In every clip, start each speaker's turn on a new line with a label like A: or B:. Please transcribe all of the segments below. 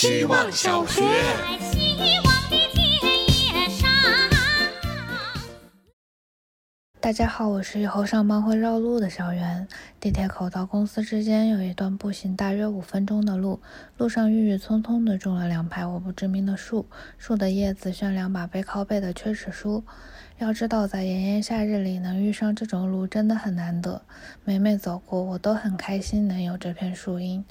A: 希望小学。
B: 大家好，我是以后上班会绕路的小袁。地铁口到公司之间有一段步行大约五分钟的路，路上郁郁葱葱的种了两排我不知名的树，树的叶子像两把背靠背的缺齿书。要知道，在炎炎夏日里能遇上这种路真的很难得。每每走过，我都很开心能有这片树荫。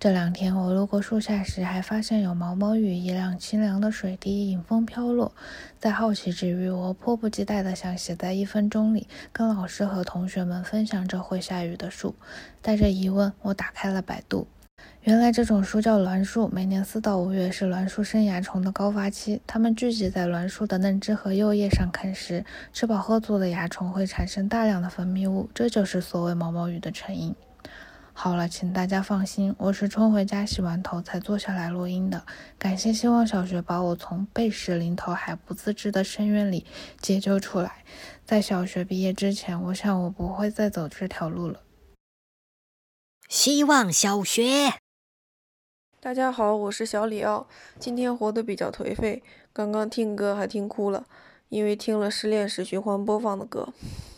B: 这两天我路过树下时，还发现有毛毛雨，一辆清凉的水滴迎风飘落。在好奇之余，我迫不及待地想写在一分钟里，跟老师和同学们分享这会下雨的树。带着疑问，我打开了百度。原来这种树叫栾树，每年四到五月是栾树生涯虫的高发期，它们聚集在栾树的嫩枝和幼叶上啃食，吃饱喝足的蚜虫会产生大量的分泌物，这就是所谓毛毛雨的成因。好了，请大家放心，我是冲回家洗完头才坐下来录音的。感谢希望小学把我从背时临头还不自知的深渊里解救出来。在小学毕业之前，我想我不会再走这条路了。
A: 希望小学，
C: 大家好，我是小李奥。今天活得比较颓废，刚刚听歌还听哭了，因为听了失恋时循环播放的歌，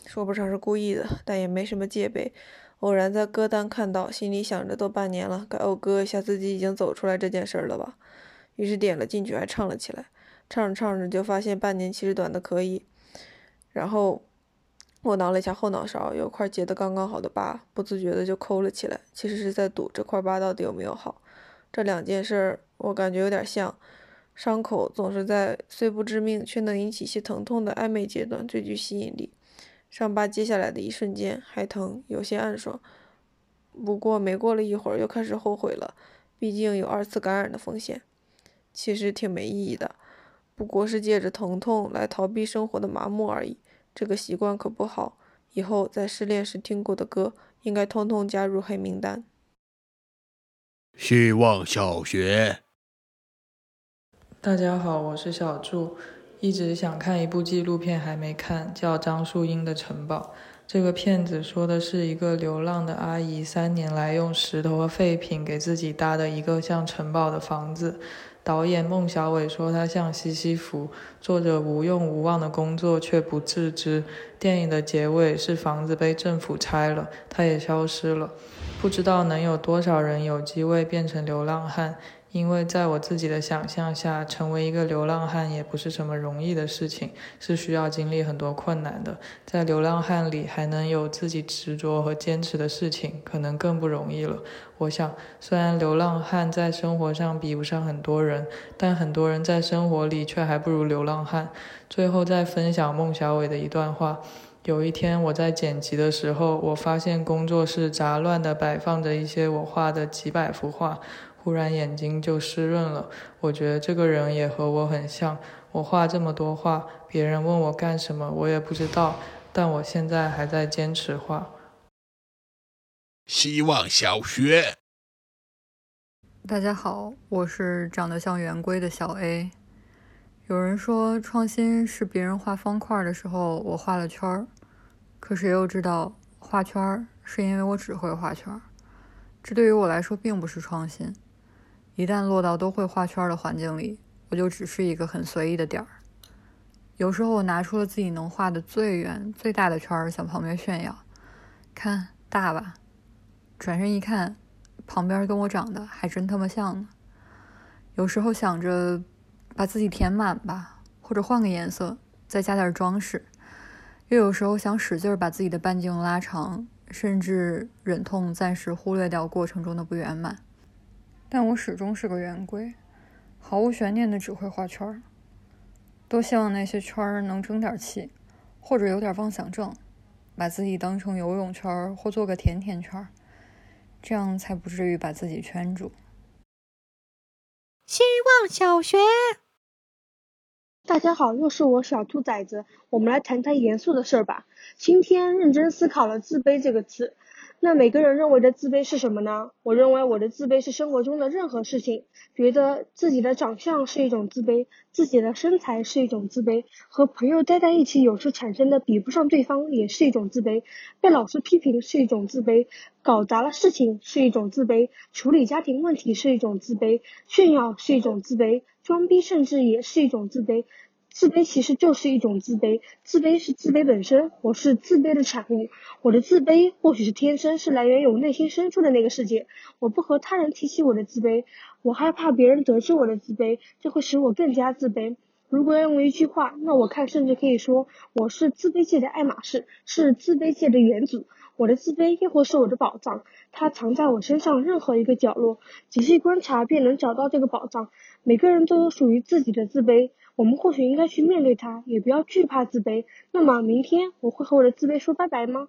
C: 说不上是故意的，但也没什么戒备。偶然在歌单看到，心里想着都半年了，该讴歌一下自己已经走出来这件事了吧？于是点了进去，还唱了起来。唱着唱着就发现半年其实短的可以。然后我挠了一下后脑勺，有块结得刚刚好的疤，不自觉的就抠了起来。其实是在赌这块疤到底有没有好。这两件事我感觉有点像，伤口总是在虽不致命却能引起些疼痛的暧昧阶段最具吸引力。伤疤揭下来的一瞬间还疼，有些暗爽。不过没过了一会儿，又开始后悔了，毕竟有二次感染的风险。其实挺没意义的，不过是借着疼痛来逃避生活的麻木而已。这个习惯可不好，以后在失恋时听过的歌，应该通通加入黑名单。
A: 希望小学，
D: 大家好，我是小祝。一直想看一部纪录片，还没看，叫《张树英的城堡》。这个片子说的是一个流浪的阿姨，三年来用石头和废品给自己搭的一个像城堡的房子。导演孟小伟说他像西西弗，做着无用无望的工作却不自知。电影的结尾是房子被政府拆了，他也消失了。不知道能有多少人有机会变成流浪汉。因为在我自己的想象下，成为一个流浪汉也不是什么容易的事情，是需要经历很多困难的。在流浪汉里还能有自己执着和坚持的事情，可能更不容易了。我想，虽然流浪汉在生活上比不上很多人，但很多人在生活里却还不如流浪汉。最后再分享孟小伟的一段话：有一天我在剪辑的时候，我发现工作室杂乱地摆放着一些我画的几百幅画。忽然眼睛就湿润了，我觉得这个人也和我很像。我画这么多画，别人问我干什么，我也不知道，但我现在还在坚持画。
A: 希望小学，
E: 大家好，我是长得像圆规的小 A。有人说创新是别人画方块的时候，我画了圈儿，可谁又知道画圈儿是因为我只会画圈儿，这对于我来说并不是创新。一旦落到都会画圈的环境里，我就只是一个很随意的点儿。有时候我拿出了自己能画的最远、最大的圈儿，向旁边炫耀，看大吧。转身一看，旁边跟我长得还真他妈像呢。有时候想着把自己填满吧，或者换个颜色，再加点装饰。又有时候想使劲把自己的半径拉长，甚至忍痛暂时忽略掉过程中的不圆满。但我始终是个圆规，毫无悬念的只会画圈儿。多希望那些圈儿能争点气，或者有点妄想症，把自己当成游泳圈儿或做个甜甜圈儿，这样才不至于把自己圈住。
A: 希望小学，
F: 大家好，又是我小兔崽子，我们来谈谈严肃的事儿吧。今天认真思考了“自卑”这个词。那每个人认为的自卑是什么呢？我认为我的自卑是生活中的任何事情，觉得自己的长相是一种自卑，自己的身材是一种自卑，和朋友待在一起有时产生的比不上对方也是一种自卑，被老师批评是一种自卑，搞砸了事情是一种自卑，处理家庭问题是一种自卑，炫耀是一种自卑，装逼甚至也是一种自卑。自卑其实就是一种自卑，自卑是自卑本身，我是自卑的产物。我的自卑或许是天生，是来源于我内心深处的那个世界。我不和他人提起我的自卑，我害怕别人得知我的自卑，这会使我更加自卑。如果要用一句话，那我看甚至可以说，我是自卑界的爱马仕，是自卑界的元祖。我的自卑亦或是我的宝藏，它藏在我身上任何一个角落，仔细观察便能找到这个宝藏。每个人都有属于自己的自卑。我们或许应该去面对它，也不要惧怕自卑。那么，明天我会和我的自卑说拜拜吗？